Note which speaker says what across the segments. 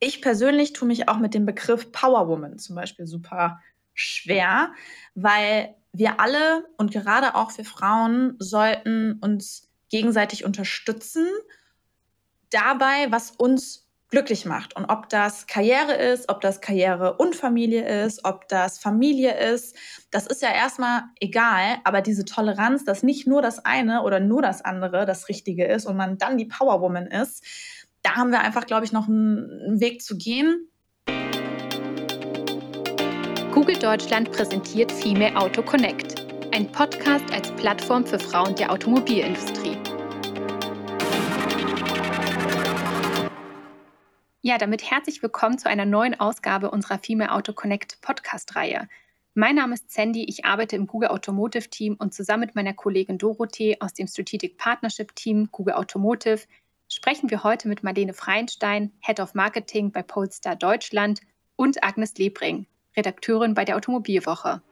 Speaker 1: Ich persönlich tue mich auch mit dem Begriff Powerwoman zum Beispiel super schwer, weil wir alle und gerade auch wir Frauen sollten uns gegenseitig unterstützen dabei, was uns glücklich macht. Und ob das Karriere ist, ob das Karriere und Familie ist, ob das Familie ist, das ist ja erstmal egal. Aber diese Toleranz, dass nicht nur das eine oder nur das andere das Richtige ist und man dann die Powerwoman ist, da haben wir einfach, glaube ich, noch einen Weg zu gehen.
Speaker 2: Google Deutschland präsentiert Female Auto Connect, ein Podcast als Plattform für Frauen der Automobilindustrie. Ja, damit herzlich willkommen zu einer neuen Ausgabe unserer Female Auto Connect Podcast-Reihe. Mein Name ist Sandy, ich arbeite im Google Automotive Team und zusammen mit meiner Kollegin Dorothee aus dem Strategic Partnership Team Google Automotive sprechen wir heute mit Marlene Freinstein, Head of Marketing bei Polestar Deutschland und Agnes Lebring, Redakteurin bei der Automobilwoche.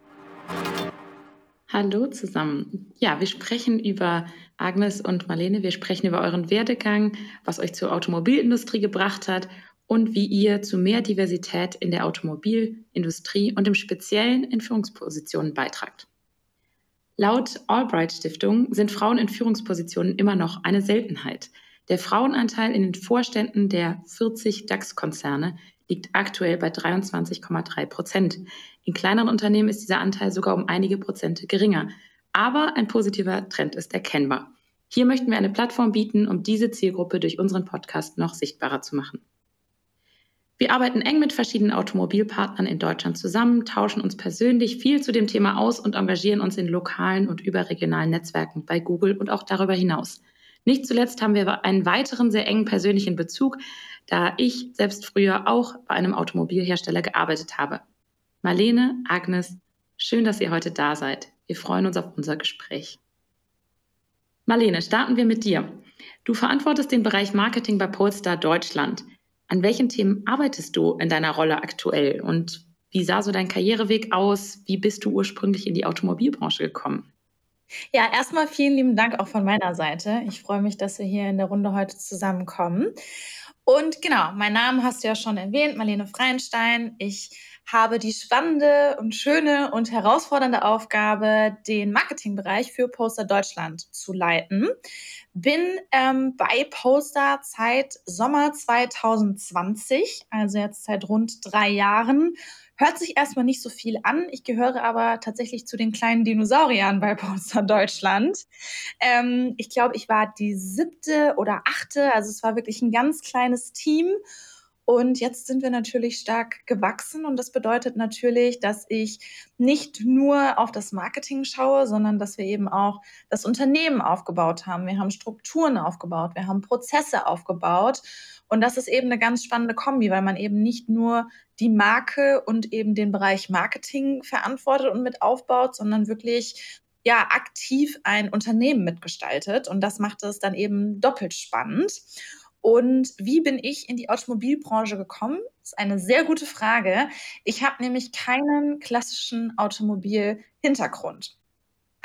Speaker 3: Hallo zusammen. Ja, wir sprechen über Agnes und Marlene. Wir sprechen über euren Werdegang, was euch zur Automobilindustrie gebracht hat und wie ihr zu mehr Diversität in der Automobilindustrie und im Speziellen in Führungspositionen beitragt. Laut Albright Stiftung sind Frauen in Führungspositionen immer noch eine Seltenheit. Der Frauenanteil in den Vorständen der 40 DAX-Konzerne liegt aktuell bei 23,3 Prozent. In kleineren Unternehmen ist dieser Anteil sogar um einige Prozente geringer. Aber ein positiver Trend ist erkennbar. Hier möchten wir eine Plattform bieten, um diese Zielgruppe durch unseren Podcast noch sichtbarer zu machen. Wir arbeiten eng mit verschiedenen Automobilpartnern in Deutschland zusammen, tauschen uns persönlich viel zu dem Thema aus und engagieren uns in lokalen und überregionalen Netzwerken bei Google und auch darüber hinaus. Nicht zuletzt haben wir einen weiteren sehr engen persönlichen Bezug, da ich selbst früher auch bei einem Automobilhersteller gearbeitet habe. Marlene, Agnes, schön, dass ihr heute da seid. Wir freuen uns auf unser Gespräch. Marlene, starten wir mit dir. Du verantwortest den Bereich Marketing bei Polestar Deutschland. An welchen Themen arbeitest du in deiner Rolle aktuell und wie sah so dein Karriereweg aus? Wie bist du ursprünglich in die Automobilbranche gekommen?
Speaker 1: Ja, erstmal vielen lieben Dank auch von meiner Seite. Ich freue mich, dass wir hier in der Runde heute zusammenkommen. Und genau, mein Name hast du ja schon erwähnt, Marlene Freinstein. Ich habe die spannende und schöne und herausfordernde Aufgabe, den Marketingbereich für Poster Deutschland zu leiten. Bin ähm, bei Poster seit Sommer 2020, also jetzt seit rund drei Jahren Hört sich erstmal nicht so viel an. Ich gehöre aber tatsächlich zu den kleinen Dinosauriern bei Poster Deutschland. Ähm, ich glaube, ich war die siebte oder achte. Also es war wirklich ein ganz kleines Team. Und jetzt sind wir natürlich stark gewachsen und das bedeutet natürlich, dass ich nicht nur auf das Marketing schaue, sondern dass wir eben auch das Unternehmen aufgebaut haben. Wir haben Strukturen aufgebaut, wir haben Prozesse aufgebaut und das ist eben eine ganz spannende Kombi, weil man eben nicht nur die Marke und eben den Bereich Marketing verantwortet und mit aufbaut, sondern wirklich ja aktiv ein Unternehmen mitgestaltet und das macht es dann eben doppelt spannend. Und wie bin ich in die Automobilbranche gekommen? Das ist eine sehr gute Frage. Ich habe nämlich keinen klassischen Automobilhintergrund.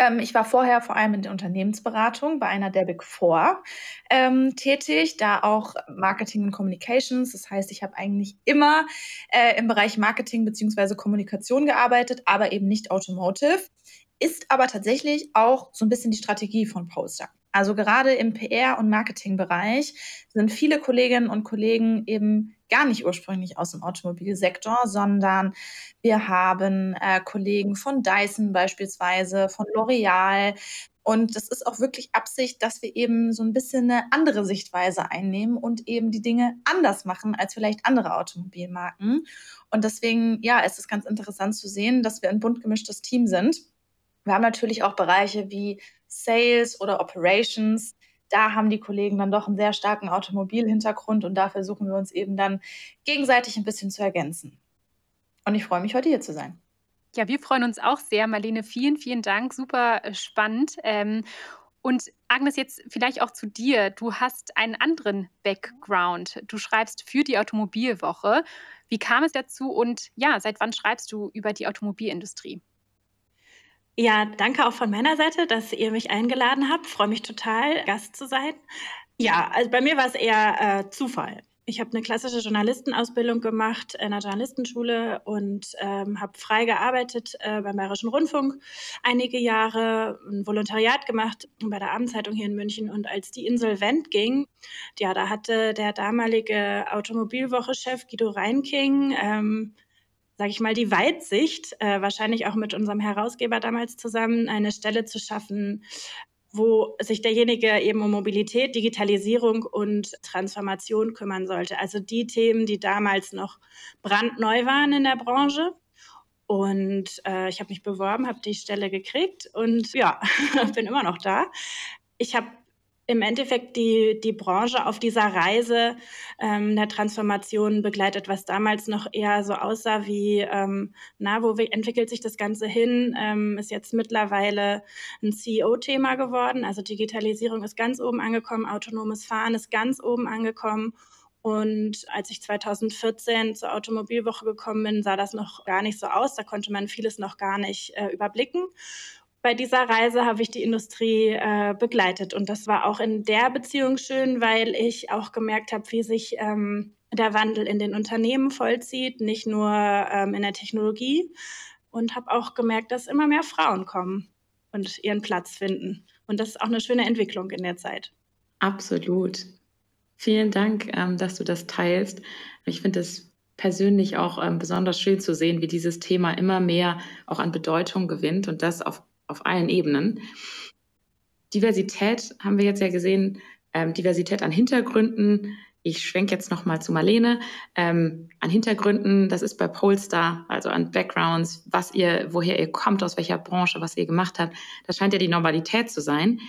Speaker 1: Ähm, ich war vorher vor allem in der Unternehmensberatung bei einer der Big Four ähm, tätig, da auch Marketing und Communications. Das heißt, ich habe eigentlich immer äh, im Bereich Marketing beziehungsweise Kommunikation gearbeitet, aber eben nicht Automotive. Ist aber tatsächlich auch so ein bisschen die Strategie von Poster. Also gerade im PR- und Marketingbereich sind viele Kolleginnen und Kollegen eben gar nicht ursprünglich aus dem Automobilsektor, sondern wir haben äh, Kollegen von Dyson beispielsweise, von L'Oreal. Und das ist auch wirklich Absicht, dass wir eben so ein bisschen eine andere Sichtweise einnehmen und eben die Dinge anders machen als vielleicht andere Automobilmarken. Und deswegen, ja, ist es ganz interessant zu sehen, dass wir ein bunt gemischtes Team sind. Wir haben natürlich auch Bereiche wie Sales oder Operations. Da haben die Kollegen dann doch einen sehr starken Automobilhintergrund und da versuchen wir uns eben dann gegenseitig ein bisschen zu ergänzen. Und ich freue mich, heute hier zu sein.
Speaker 2: Ja, wir freuen uns auch sehr. Marlene, vielen, vielen Dank. Super äh, spannend. Ähm, und Agnes, jetzt vielleicht auch zu dir. Du hast einen anderen Background. Du schreibst für die Automobilwoche. Wie kam es dazu und ja, seit wann schreibst du über die Automobilindustrie?
Speaker 4: Ja, danke auch von meiner Seite, dass ihr mich eingeladen habt. Freue mich total, Gast zu sein. Ja, also bei mir war es eher äh, Zufall. Ich habe eine klassische Journalistenausbildung gemacht in einer Journalistenschule und ähm, habe frei gearbeitet äh, beim Bayerischen Rundfunk einige Jahre, ein Volontariat gemacht bei der Abendzeitung hier in München. Und als die insolvent ging, ja, da hatte der damalige Automobilwoche-Chef Guido Reinking ähm, sage ich mal, die Weitsicht, äh, wahrscheinlich auch mit unserem Herausgeber damals zusammen, eine Stelle zu schaffen, wo sich derjenige eben um Mobilität, Digitalisierung und Transformation kümmern sollte. Also die Themen, die damals noch brandneu waren in der Branche. Und äh, ich habe mich beworben, habe die Stelle gekriegt und ja, bin immer noch da. Ich habe im Endeffekt die, die Branche auf dieser Reise ähm, der Transformation begleitet, was damals noch eher so aussah wie, ähm, na, wo entwickelt sich das Ganze hin, ähm, ist jetzt mittlerweile ein CEO-Thema geworden. Also Digitalisierung ist ganz oben angekommen, autonomes Fahren ist ganz oben angekommen. Und als ich 2014 zur Automobilwoche gekommen bin, sah das noch gar nicht so aus. Da konnte man vieles noch gar nicht äh, überblicken bei dieser Reise habe ich die Industrie äh, begleitet. Und das war auch in der Beziehung schön, weil ich auch gemerkt habe, wie sich ähm, der Wandel in den Unternehmen vollzieht, nicht nur ähm, in der Technologie. Und habe auch gemerkt, dass immer mehr Frauen kommen und ihren Platz finden. Und das ist auch eine schöne Entwicklung in der Zeit.
Speaker 3: Absolut. Vielen Dank, ähm, dass du das teilst. Ich finde es persönlich auch ähm, besonders schön zu sehen, wie dieses Thema immer mehr auch an Bedeutung gewinnt und das auf auf allen Ebenen. Diversität haben wir jetzt ja gesehen, ähm, Diversität an Hintergründen. Ich schwenke jetzt nochmal zu Marlene. Ähm, an Hintergründen, das ist bei Polestar, also an Backgrounds, was ihr, woher ihr kommt, aus welcher Branche, was ihr gemacht habt. Das scheint ja die Normalität zu sein.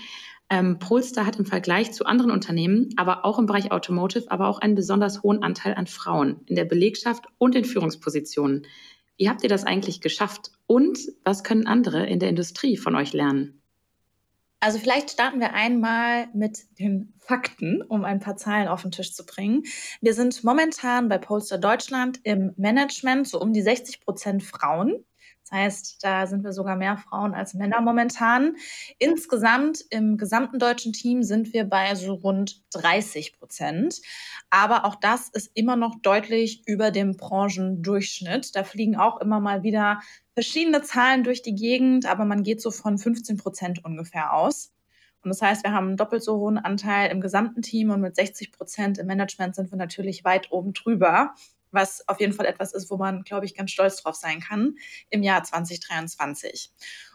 Speaker 3: Ähm, Polestar hat im Vergleich zu anderen Unternehmen, aber auch im Bereich Automotive, aber auch einen besonders hohen Anteil an Frauen in der Belegschaft und in Führungspositionen. Wie habt ihr das eigentlich geschafft? Und was können andere in der Industrie von euch lernen?
Speaker 1: Also vielleicht starten wir einmal mit den Fakten, um ein paar Zahlen auf den Tisch zu bringen. Wir sind momentan bei Polster Deutschland im Management so um die 60 Prozent Frauen. Das heißt, da sind wir sogar mehr Frauen als Männer momentan. Insgesamt im gesamten deutschen Team sind wir bei so rund 30 Prozent. Aber auch das ist immer noch deutlich über dem Branchendurchschnitt. Da fliegen auch immer mal wieder verschiedene Zahlen durch die Gegend, aber man geht so von 15 Prozent ungefähr aus. Und das heißt, wir haben einen doppelt so hohen Anteil im gesamten Team und mit 60 Prozent im Management sind wir natürlich weit oben drüber was auf jeden Fall etwas ist, wo man, glaube ich, ganz stolz drauf sein kann im Jahr 2023.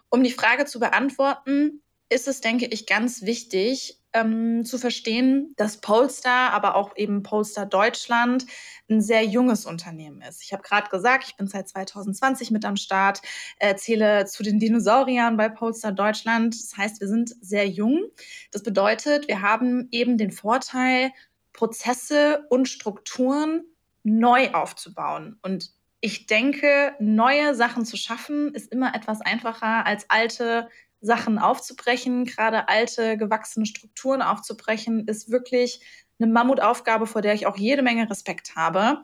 Speaker 1: Um die Frage zu beantworten, ist es, denke ich, ganz wichtig ähm, zu verstehen, dass Polestar, aber auch eben Polestar Deutschland ein sehr junges Unternehmen ist. Ich habe gerade gesagt, ich bin seit 2020 mit am Start, äh, zähle zu den Dinosauriern bei Polestar Deutschland. Das heißt, wir sind sehr jung. Das bedeutet, wir haben eben den Vorteil, Prozesse und Strukturen neu aufzubauen. Und ich denke, neue Sachen zu schaffen, ist immer etwas einfacher als alte Sachen aufzubrechen. Gerade alte, gewachsene Strukturen aufzubrechen, ist wirklich eine Mammutaufgabe, vor der ich auch jede Menge Respekt habe.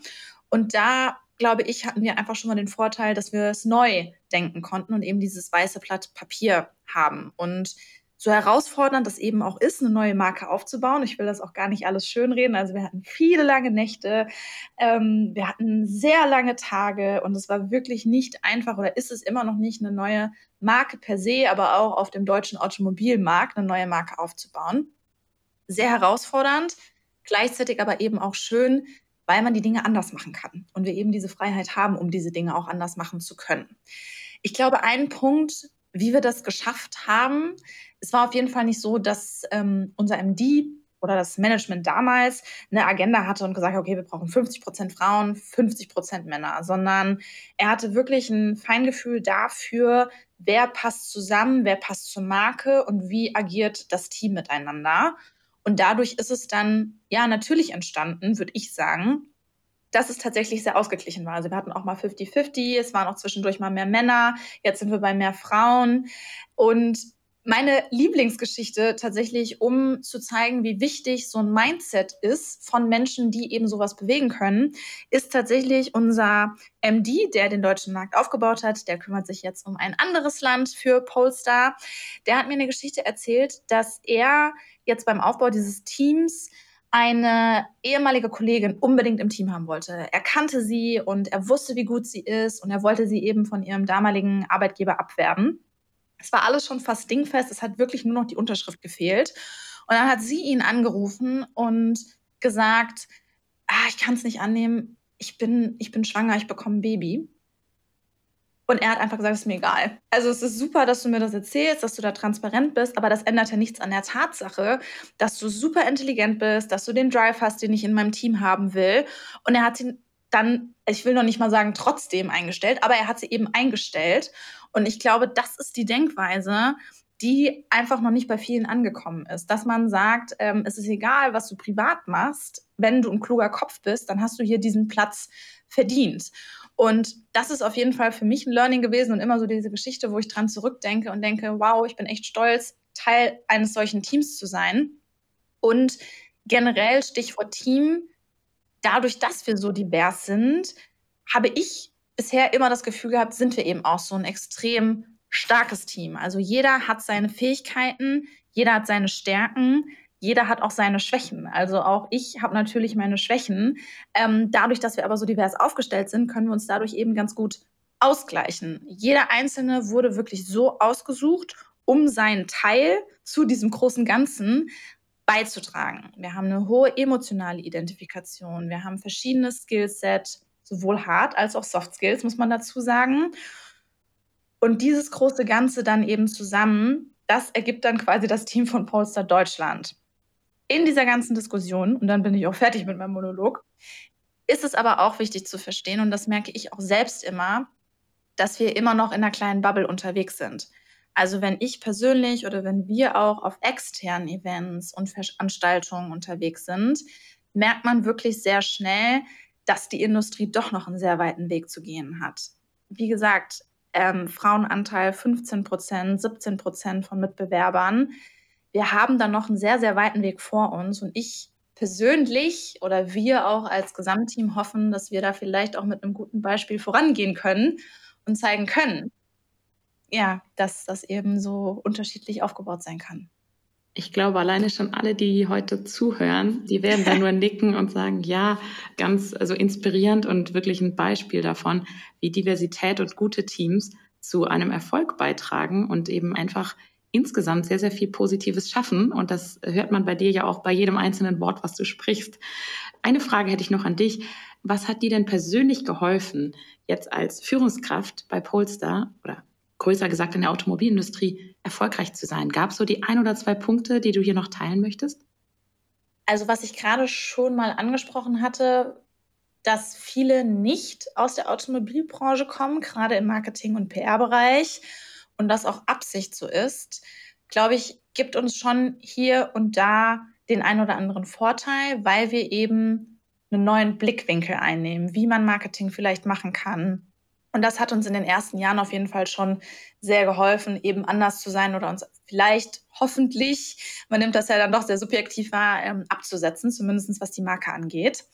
Speaker 1: Und da, glaube ich, hatten wir einfach schon mal den Vorteil, dass wir es neu denken konnten und eben dieses weiße Blatt Papier haben. Und so herausfordernd das eben auch ist, eine neue Marke aufzubauen. Ich will das auch gar nicht alles schönreden. Also wir hatten viele lange Nächte, ähm, wir hatten sehr lange Tage und es war wirklich nicht einfach oder ist es immer noch nicht eine neue Marke per se, aber auch auf dem deutschen Automobilmarkt eine neue Marke aufzubauen. Sehr herausfordernd, gleichzeitig aber eben auch schön, weil man die Dinge anders machen kann und wir eben diese Freiheit haben, um diese Dinge auch anders machen zu können. Ich glaube, ein Punkt, wie wir das geschafft haben, es war auf jeden Fall nicht so, dass ähm, unser MD oder das Management damals eine Agenda hatte und gesagt, okay, wir brauchen 50 Prozent Frauen, 50 Prozent Männer, sondern er hatte wirklich ein Feingefühl dafür, wer passt zusammen, wer passt zur Marke und wie agiert das Team miteinander. Und dadurch ist es dann ja natürlich entstanden, würde ich sagen, dass es tatsächlich sehr ausgeglichen war. Also wir hatten auch mal 50-50, es waren auch zwischendurch mal mehr Männer, jetzt sind wir bei mehr Frauen. Und meine Lieblingsgeschichte tatsächlich, um zu zeigen, wie wichtig so ein Mindset ist von Menschen, die eben sowas bewegen können, ist tatsächlich unser MD, der den deutschen Markt aufgebaut hat. Der kümmert sich jetzt um ein anderes Land für Polestar. Der hat mir eine Geschichte erzählt, dass er jetzt beim Aufbau dieses Teams eine ehemalige Kollegin unbedingt im Team haben wollte. Er kannte sie und er wusste, wie gut sie ist und er wollte sie eben von ihrem damaligen Arbeitgeber abwerben. Es war alles schon fast dingfest, es hat wirklich nur noch die Unterschrift gefehlt. Und dann hat sie ihn angerufen und gesagt, ah, ich kann es nicht annehmen, ich bin, ich bin schwanger, ich bekomme ein Baby. Und er hat einfach gesagt, es ist mir egal. Also es ist super, dass du mir das erzählst, dass du da transparent bist, aber das ändert ja nichts an der Tatsache, dass du super intelligent bist, dass du den Drive hast, den ich in meinem Team haben will. Und er hat ihn dann, ich will noch nicht mal sagen trotzdem eingestellt, aber er hat sie eben eingestellt. Und ich glaube, das ist die Denkweise, die einfach noch nicht bei vielen angekommen ist. Dass man sagt, ähm, es ist egal, was du privat machst, wenn du ein kluger Kopf bist, dann hast du hier diesen Platz verdient. Und das ist auf jeden Fall für mich ein Learning gewesen und immer so diese Geschichte, wo ich dran zurückdenke und denke, wow, ich bin echt stolz, Teil eines solchen Teams zu sein. Und generell Stichwort Team, dadurch, dass wir so divers sind, habe ich bisher immer das Gefühl gehabt, sind wir eben auch so ein extrem starkes Team. Also jeder hat seine Fähigkeiten, jeder hat seine Stärken, jeder hat auch seine Schwächen. Also auch ich habe natürlich meine Schwächen. Ähm, dadurch, dass wir aber so divers aufgestellt sind, können wir uns dadurch eben ganz gut ausgleichen. Jeder Einzelne wurde wirklich so ausgesucht, um seinen Teil zu diesem großen Ganzen beizutragen. Wir haben eine hohe emotionale Identifikation. Wir haben verschiedene Skillset, sowohl Hard als auch Soft Skills, muss man dazu sagen. Und dieses große Ganze dann eben zusammen, das ergibt dann quasi das Team von Polestar Deutschland. In dieser ganzen Diskussion, und dann bin ich auch fertig mit meinem Monolog, ist es aber auch wichtig zu verstehen, und das merke ich auch selbst immer, dass wir immer noch in einer kleinen Bubble unterwegs sind. Also wenn ich persönlich oder wenn wir auch auf externen Events und Veranstaltungen unterwegs sind, merkt man wirklich sehr schnell, dass die Industrie doch noch einen sehr weiten Weg zu gehen hat. Wie gesagt, ähm, Frauenanteil 15 Prozent, 17 Prozent von Mitbewerbern. Wir haben da noch einen sehr, sehr weiten Weg vor uns und ich persönlich oder wir auch als Gesamtteam hoffen, dass wir da vielleicht auch mit einem guten Beispiel vorangehen können und zeigen können, ja, dass das eben so unterschiedlich aufgebaut sein kann.
Speaker 3: Ich glaube, alleine schon alle, die heute zuhören, die werden da nur nicken und sagen, ja, ganz also inspirierend und wirklich ein Beispiel davon, wie Diversität und gute Teams zu einem Erfolg beitragen und eben einfach insgesamt sehr, sehr viel Positives schaffen. Und das hört man bei dir ja auch bei jedem einzelnen Wort, was du sprichst. Eine Frage hätte ich noch an dich. Was hat dir denn persönlich geholfen, jetzt als Führungskraft bei Polestar oder größer gesagt in der Automobilindustrie erfolgreich zu sein? Gab es so die ein oder zwei Punkte, die du hier noch teilen möchtest?
Speaker 1: Also was ich gerade schon mal angesprochen hatte, dass viele nicht aus der Automobilbranche kommen, gerade im Marketing- und PR-Bereich und das auch Absicht so ist, glaube ich, gibt uns schon hier und da den einen oder anderen Vorteil, weil wir eben einen neuen Blickwinkel einnehmen, wie man Marketing vielleicht machen kann, und das hat uns in den ersten Jahren auf jeden Fall schon sehr geholfen, eben anders zu sein oder uns vielleicht hoffentlich, man nimmt das ja dann doch sehr subjektiv wahr, ähm, abzusetzen, zumindest was die Marke angeht.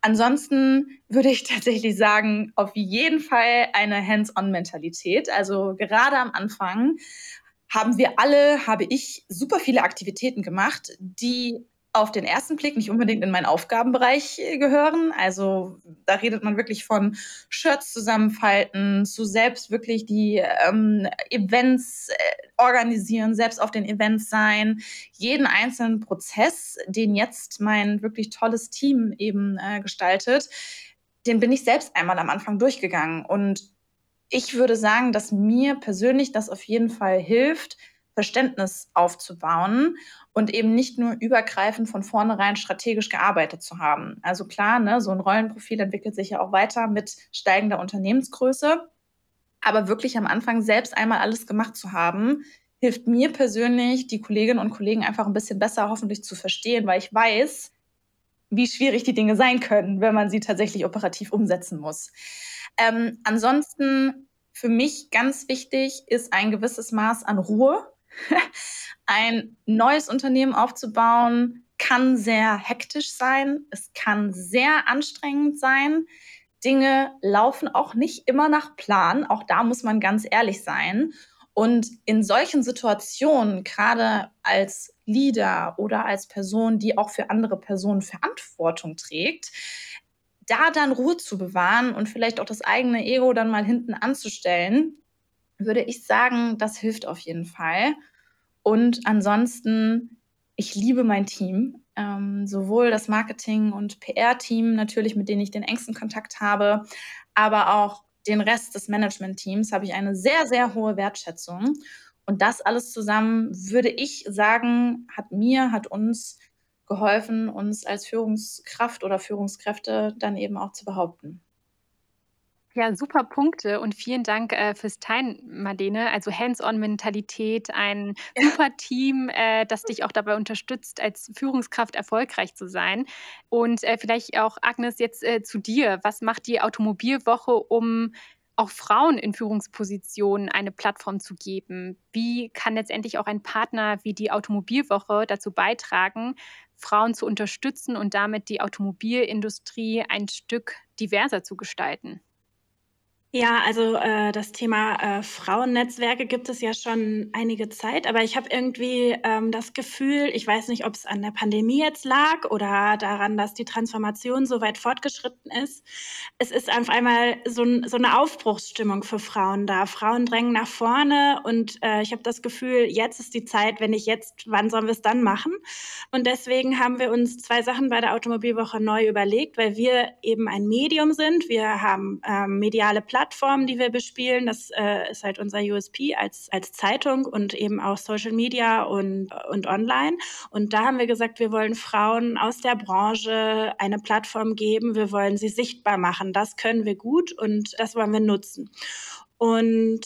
Speaker 1: Ansonsten würde ich tatsächlich sagen, auf jeden Fall eine Hands-on-Mentalität. Also gerade am Anfang haben wir alle, habe ich super viele Aktivitäten gemacht, die auf den ersten Blick nicht unbedingt in meinen Aufgabenbereich äh, gehören. Also da redet man wirklich von Shirts zusammenfalten, zu selbst wirklich die ähm, Events äh, organisieren, selbst auf den Events sein, jeden einzelnen Prozess, den jetzt mein wirklich tolles Team eben äh, gestaltet, den bin ich selbst einmal am Anfang durchgegangen. Und ich würde sagen, dass mir persönlich das auf jeden Fall hilft, Verständnis aufzubauen und eben nicht nur übergreifend von vornherein strategisch gearbeitet zu haben. Also klar, ne, so ein Rollenprofil entwickelt sich ja auch weiter mit steigender Unternehmensgröße. Aber wirklich am Anfang selbst einmal alles gemacht zu haben, hilft mir persönlich, die Kolleginnen und Kollegen einfach ein bisschen besser hoffentlich zu verstehen, weil ich weiß, wie schwierig die Dinge sein können, wenn man sie tatsächlich operativ umsetzen muss. Ähm, ansonsten für mich ganz wichtig ist ein gewisses Maß an Ruhe ein neues Unternehmen aufzubauen kann sehr hektisch sein, es kann sehr anstrengend sein. Dinge laufen auch nicht immer nach Plan, auch da muss man ganz ehrlich sein. Und in solchen Situationen, gerade als Leader oder als Person, die auch für andere Personen Verantwortung trägt, da dann Ruhe zu bewahren und vielleicht auch das eigene Ego dann mal hinten anzustellen, würde ich sagen, das hilft auf jeden Fall. Und ansonsten, ich liebe mein Team. Ähm, sowohl das Marketing- und PR-Team natürlich, mit denen ich den engsten Kontakt habe, aber auch den Rest des Management-Teams habe ich eine sehr, sehr hohe Wertschätzung. Und das alles zusammen, würde ich sagen, hat mir, hat uns geholfen, uns als Führungskraft oder Führungskräfte dann eben auch zu behaupten.
Speaker 2: Ja, super Punkte und vielen Dank äh, fürs Teilen, Marlene. Also Hands-on-Mentalität, ein super Team, äh, das dich auch dabei unterstützt, als Führungskraft erfolgreich zu sein. Und äh, vielleicht auch, Agnes, jetzt äh, zu dir. Was macht die Automobilwoche, um auch Frauen in Führungspositionen eine Plattform zu geben? Wie kann letztendlich auch ein Partner wie die Automobilwoche dazu beitragen, Frauen zu unterstützen und damit die Automobilindustrie ein Stück diverser zu gestalten?
Speaker 4: Ja, also äh, das Thema äh, Frauennetzwerke gibt es ja schon einige Zeit, aber ich habe irgendwie ähm, das Gefühl, ich weiß nicht, ob es an der Pandemie jetzt lag oder daran, dass die Transformation so weit fortgeschritten ist. Es ist einfach einmal so, so eine Aufbruchsstimmung für Frauen da. Frauen drängen nach vorne und äh, ich habe das Gefühl, jetzt ist die Zeit, wenn nicht jetzt, wann sollen wir es dann machen? Und deswegen haben wir uns zwei Sachen bei der Automobilwoche neu überlegt, weil wir eben ein Medium sind. Wir haben ähm, mediale Plattformen Plattformen, die wir bespielen. Das äh, ist halt unser USP als, als Zeitung und eben auch Social Media und, und online. Und da haben wir gesagt, wir wollen Frauen aus der Branche eine Plattform geben. Wir wollen sie sichtbar machen. Das können wir gut und das wollen wir nutzen. Und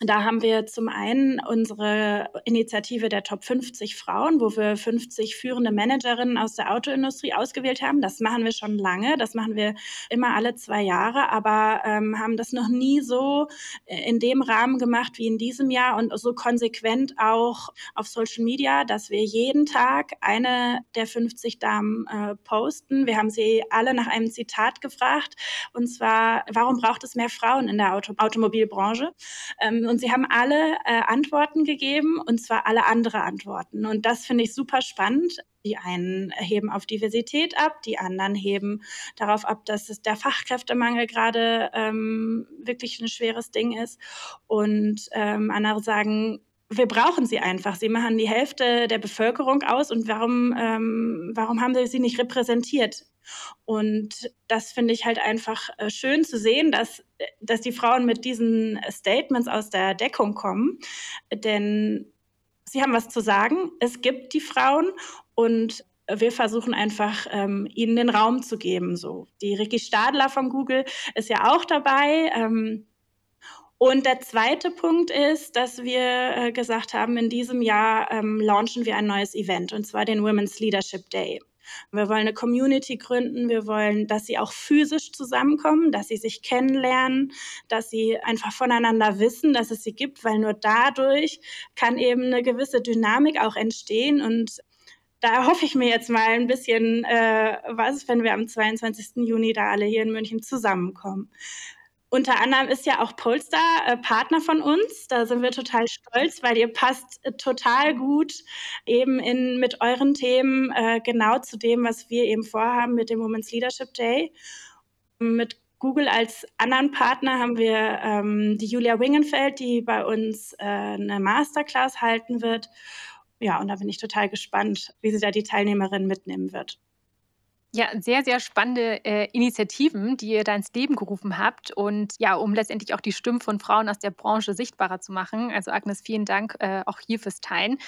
Speaker 4: da haben wir zum einen unsere Initiative der Top 50 Frauen, wo wir 50 führende Managerinnen aus der Autoindustrie ausgewählt haben. Das machen wir schon lange. Das machen wir immer alle zwei Jahre, aber ähm, haben das noch nie so äh, in dem Rahmen gemacht wie in diesem Jahr und so konsequent auch auf Social Media, dass wir jeden Tag eine der 50 Damen äh, posten. Wir haben sie alle nach einem Zitat gefragt und zwar, warum braucht es mehr Frauen in der Auto Automobilbranche? Ähm, und sie haben alle äh, Antworten gegeben und zwar alle andere Antworten. Und das finde ich super spannend. Die einen heben auf Diversität ab, die anderen heben darauf ab, dass es der Fachkräftemangel gerade ähm, wirklich ein schweres Ding ist. Und ähm, andere sagen, wir brauchen sie einfach. Sie machen die Hälfte der Bevölkerung aus und warum, ähm, warum haben sie sie nicht repräsentiert? Und das finde ich halt einfach äh, schön zu sehen, dass, dass die Frauen mit diesen Statements aus der Deckung kommen. Denn sie haben was zu sagen. Es gibt die Frauen und wir versuchen einfach, ähm, ihnen den Raum zu geben. So. Die Ricky Stadler von Google ist ja auch dabei. Ähm, und der zweite Punkt ist, dass wir äh, gesagt haben, in diesem Jahr ähm, launchen wir ein neues Event, und zwar den Women's Leadership Day. Wir wollen eine Community gründen. Wir wollen, dass sie auch physisch zusammenkommen, dass sie sich kennenlernen, dass sie einfach voneinander wissen, dass es sie gibt, weil nur dadurch kann eben eine gewisse Dynamik auch entstehen und da hoffe ich mir jetzt mal ein bisschen äh, was, wenn wir am 22. Juni da alle hier in München zusammenkommen. Unter anderem ist ja auch Polestar äh, Partner von uns. Da sind wir total stolz, weil ihr passt äh, total gut eben in, mit euren Themen äh, genau zu dem, was wir eben vorhaben mit dem Women's Leadership Day. Mit Google als anderen Partner haben wir ähm, die Julia Wingenfeld, die bei uns äh, eine Masterclass halten wird. Ja, und da bin ich total gespannt, wie sie da die Teilnehmerin mitnehmen wird.
Speaker 2: Ja, sehr, sehr spannende äh, Initiativen, die ihr da ins Leben gerufen habt und ja, um letztendlich auch die Stimmen von Frauen aus der Branche sichtbarer zu machen. Also Agnes, vielen Dank äh, auch hier fürs Teilen.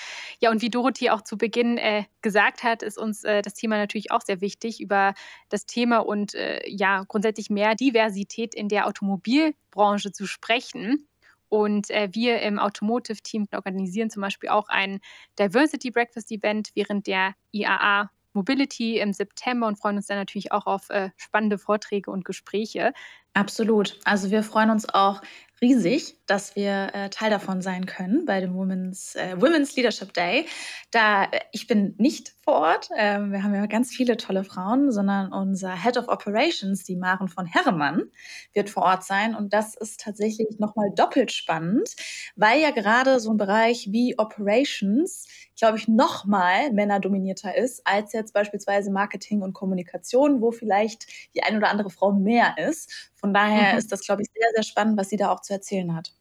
Speaker 2: Ja, und wie Dorothee auch zu Beginn äh, gesagt hat, ist uns äh, das Thema natürlich auch sehr wichtig, über das Thema und äh, ja, grundsätzlich mehr Diversität in der Automobilbranche zu sprechen. Und äh, wir im Automotive-Team organisieren zum Beispiel auch ein Diversity Breakfast Event während der IAA Mobility im September und freuen uns dann natürlich auch auf äh, spannende Vorträge und Gespräche.
Speaker 1: Absolut. Also wir freuen uns auch riesig, dass wir äh, Teil davon sein können bei dem Women's, äh, Women's Leadership Day. Da äh, ich bin nicht vor Ort, ähm, wir haben ja ganz viele tolle Frauen, sondern unser Head of Operations, die Maren von Herremann, wird vor Ort sein. Und das ist tatsächlich nochmal doppelt spannend, weil ja gerade so ein Bereich wie Operations, glaube ich, nochmal männerdominierter ist als jetzt beispielsweise Marketing und Kommunikation, wo vielleicht die eine oder andere Frau mehr ist. Von daher mhm. ist das, glaube ich, sehr, sehr spannend, was sie da auch zu erzählen hat.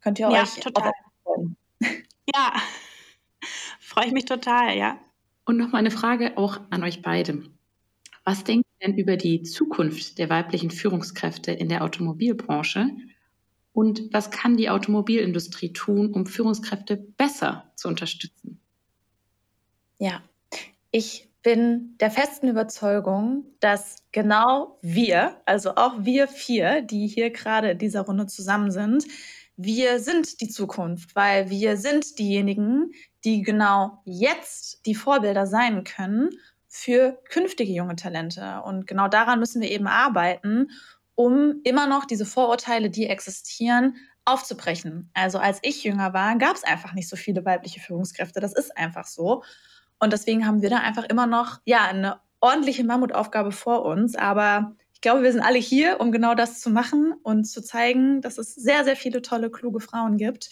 Speaker 1: Könnt ihr ja, euch total. freuen?
Speaker 4: Ja, freue ich mich total, ja.
Speaker 3: Und noch mal eine Frage auch an euch beide. Was denkt ihr denn über die Zukunft der weiblichen Führungskräfte in der Automobilbranche? Und was kann die Automobilindustrie tun, um Führungskräfte besser zu unterstützen?
Speaker 1: Ja, ich bin der festen Überzeugung, dass genau wir, also auch wir vier, die hier gerade in dieser Runde zusammen sind, wir sind die Zukunft, weil wir sind diejenigen, die genau jetzt die Vorbilder sein können für künftige junge Talente. Und genau daran müssen wir eben arbeiten, um immer noch diese Vorurteile, die existieren, aufzubrechen. Also als ich jünger war, gab es einfach nicht so viele weibliche Führungskräfte. Das ist einfach so. Und deswegen haben wir da einfach immer noch, ja, eine ordentliche Mammutaufgabe vor uns. Aber glaube, wir sind alle hier, um genau das zu machen und zu zeigen, dass es sehr, sehr viele tolle, kluge Frauen gibt.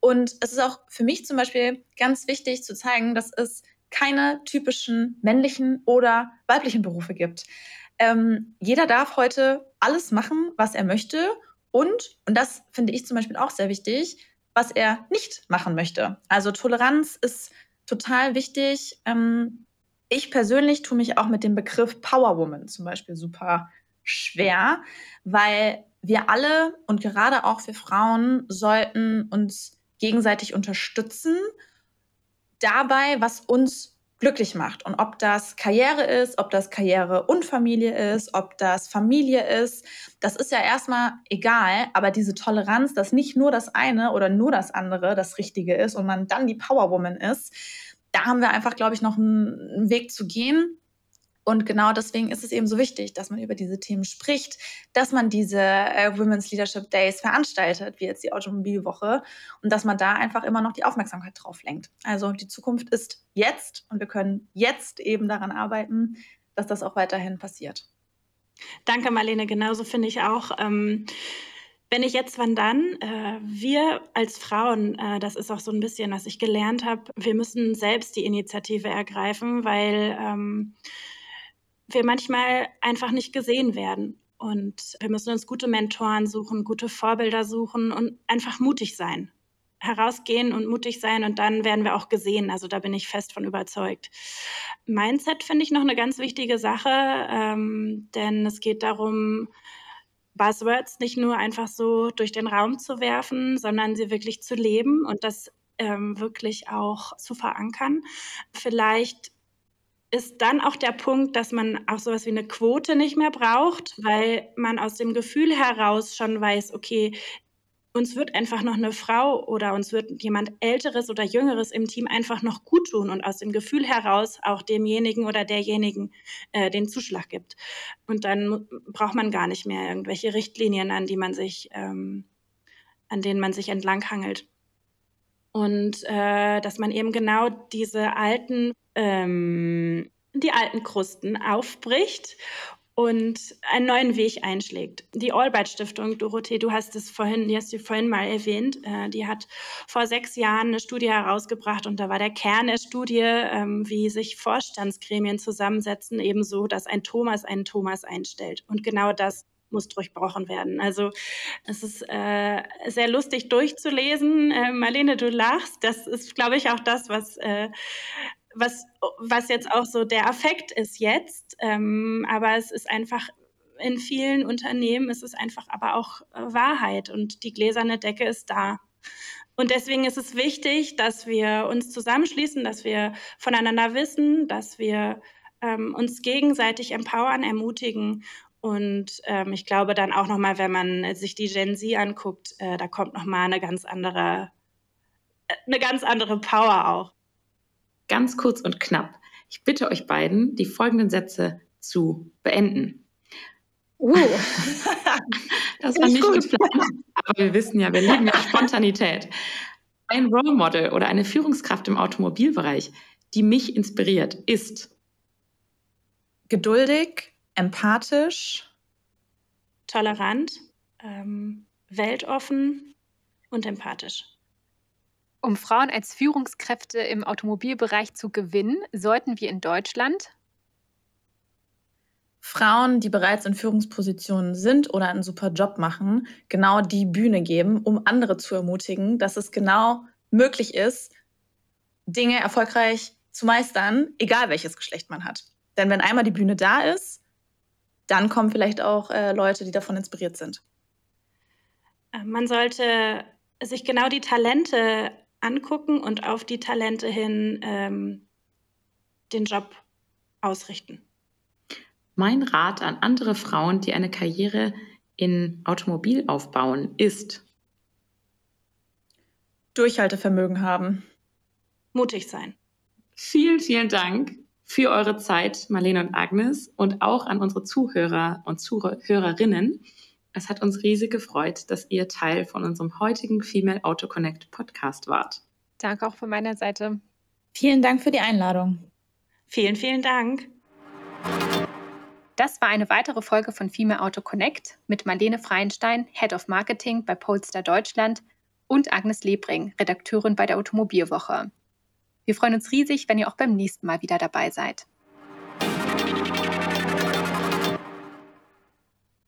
Speaker 1: Und es ist auch für mich zum Beispiel ganz wichtig zu zeigen, dass es keine typischen männlichen oder weiblichen Berufe gibt. Ähm, jeder darf heute alles machen, was er möchte. Und, und das finde ich zum Beispiel auch sehr wichtig, was er nicht machen möchte. Also Toleranz ist total wichtig. Ähm, ich persönlich tue mich auch mit dem Begriff Power Woman zum Beispiel super schwer, weil wir alle und gerade auch wir Frauen sollten uns gegenseitig unterstützen dabei, was uns glücklich macht. Und ob das Karriere ist, ob das Karriere und Familie ist, ob das Familie ist, das ist ja erstmal egal. Aber diese Toleranz, dass nicht nur das eine oder nur das andere das Richtige ist und man dann die Powerwoman ist, da haben wir einfach, glaube ich, noch einen Weg zu gehen. Und genau deswegen ist es eben so wichtig, dass man über diese Themen spricht, dass man diese äh, Women's Leadership Days veranstaltet, wie jetzt die Automobilwoche, und dass man da einfach immer noch die Aufmerksamkeit drauf lenkt. Also die Zukunft ist jetzt und wir können jetzt eben daran arbeiten, dass das auch weiterhin passiert.
Speaker 4: Danke, Marlene. Genauso finde ich auch. Ähm wenn ich jetzt, wann dann? Äh, wir als Frauen, äh, das ist auch so ein bisschen, was ich gelernt habe, wir müssen selbst die Initiative ergreifen, weil ähm, wir manchmal einfach nicht gesehen werden. Und wir müssen uns gute Mentoren suchen, gute Vorbilder suchen und einfach mutig sein. Herausgehen und mutig sein und dann werden wir auch gesehen. Also da bin ich fest von überzeugt. Mindset finde ich noch eine ganz wichtige Sache, ähm, denn es geht darum, Buzzwords nicht nur einfach so durch den Raum zu werfen, sondern sie wirklich zu leben und das ähm, wirklich auch zu verankern. Vielleicht ist dann auch der Punkt, dass man auch sowas wie eine Quote nicht mehr braucht, weil man aus dem Gefühl heraus schon weiß, okay, uns wird einfach noch eine Frau oder uns wird jemand Älteres oder Jüngeres im Team einfach noch gut tun und aus dem Gefühl heraus auch demjenigen oder derjenigen äh, den Zuschlag gibt. Und dann braucht man gar nicht mehr irgendwelche Richtlinien, an die man sich, ähm, an denen man sich entlanghangelt. Und äh, dass man eben genau diese alten, ähm, die alten Krusten aufbricht und einen neuen Weg einschlägt. Die Albright Stiftung, Dorothee, du hast es vorhin, die hast du vorhin mal erwähnt, äh, die hat vor sechs Jahren eine Studie herausgebracht und da war der Kern der Studie, ähm, wie sich Vorstandsgremien zusammensetzen, ebenso, dass ein Thomas einen Thomas einstellt. Und genau das muss durchbrochen werden. Also es ist äh, sehr lustig durchzulesen. Äh, Marlene, du lachst. Das ist, glaube ich, auch das, was, äh, was, was jetzt auch so der Affekt ist jetzt. Ähm, aber es ist einfach in vielen Unternehmen ist es einfach aber auch äh, Wahrheit und die gläserne Decke ist da. Und deswegen ist es wichtig, dass wir uns zusammenschließen, dass wir voneinander wissen, dass wir ähm, uns gegenseitig empowern, ermutigen. Und ähm, ich glaube dann auch nochmal, wenn man sich die Gen Z anguckt, äh, da kommt nochmal eine ganz andere, äh, eine ganz andere Power auch
Speaker 3: ganz kurz und knapp. Ich bitte euch beiden, die folgenden Sätze zu beenden. Uh. Das war nicht gut. geplant. Aber wir wissen ja, wir lieben ja Spontanität. Ein Role Model oder eine Führungskraft im Automobilbereich, die mich inspiriert, ist
Speaker 1: geduldig, empathisch,
Speaker 4: tolerant, ähm, weltoffen und empathisch.
Speaker 2: Um Frauen als Führungskräfte im Automobilbereich zu gewinnen, sollten wir in Deutschland
Speaker 1: Frauen, die bereits in Führungspositionen sind oder einen super Job machen, genau die Bühne geben, um andere zu ermutigen, dass es genau möglich ist, Dinge erfolgreich zu meistern, egal welches Geschlecht man hat. Denn wenn einmal die Bühne da ist, dann kommen vielleicht auch äh, Leute, die davon inspiriert sind.
Speaker 4: Äh, man sollte sich genau die Talente angucken und auf die Talente hin ähm, den Job ausrichten.
Speaker 3: Mein Rat an andere Frauen, die eine Karriere in Automobil aufbauen, ist
Speaker 1: Durchhaltevermögen haben.
Speaker 4: Mutig sein.
Speaker 3: Vielen, vielen Dank für eure Zeit, Marlene und Agnes, und auch an unsere Zuhörer und Zuhörerinnen. Es hat uns riesig gefreut, dass ihr Teil von unserem heutigen Female Auto Connect Podcast wart.
Speaker 2: Danke auch von meiner Seite.
Speaker 1: Vielen Dank für die Einladung.
Speaker 4: Vielen, vielen Dank.
Speaker 2: Das war eine weitere Folge von Female Auto Connect mit Marlene Freienstein, Head of Marketing bei Polestar Deutschland und Agnes Lebring, Redakteurin bei der Automobilwoche. Wir freuen uns riesig, wenn ihr auch beim nächsten Mal wieder dabei seid.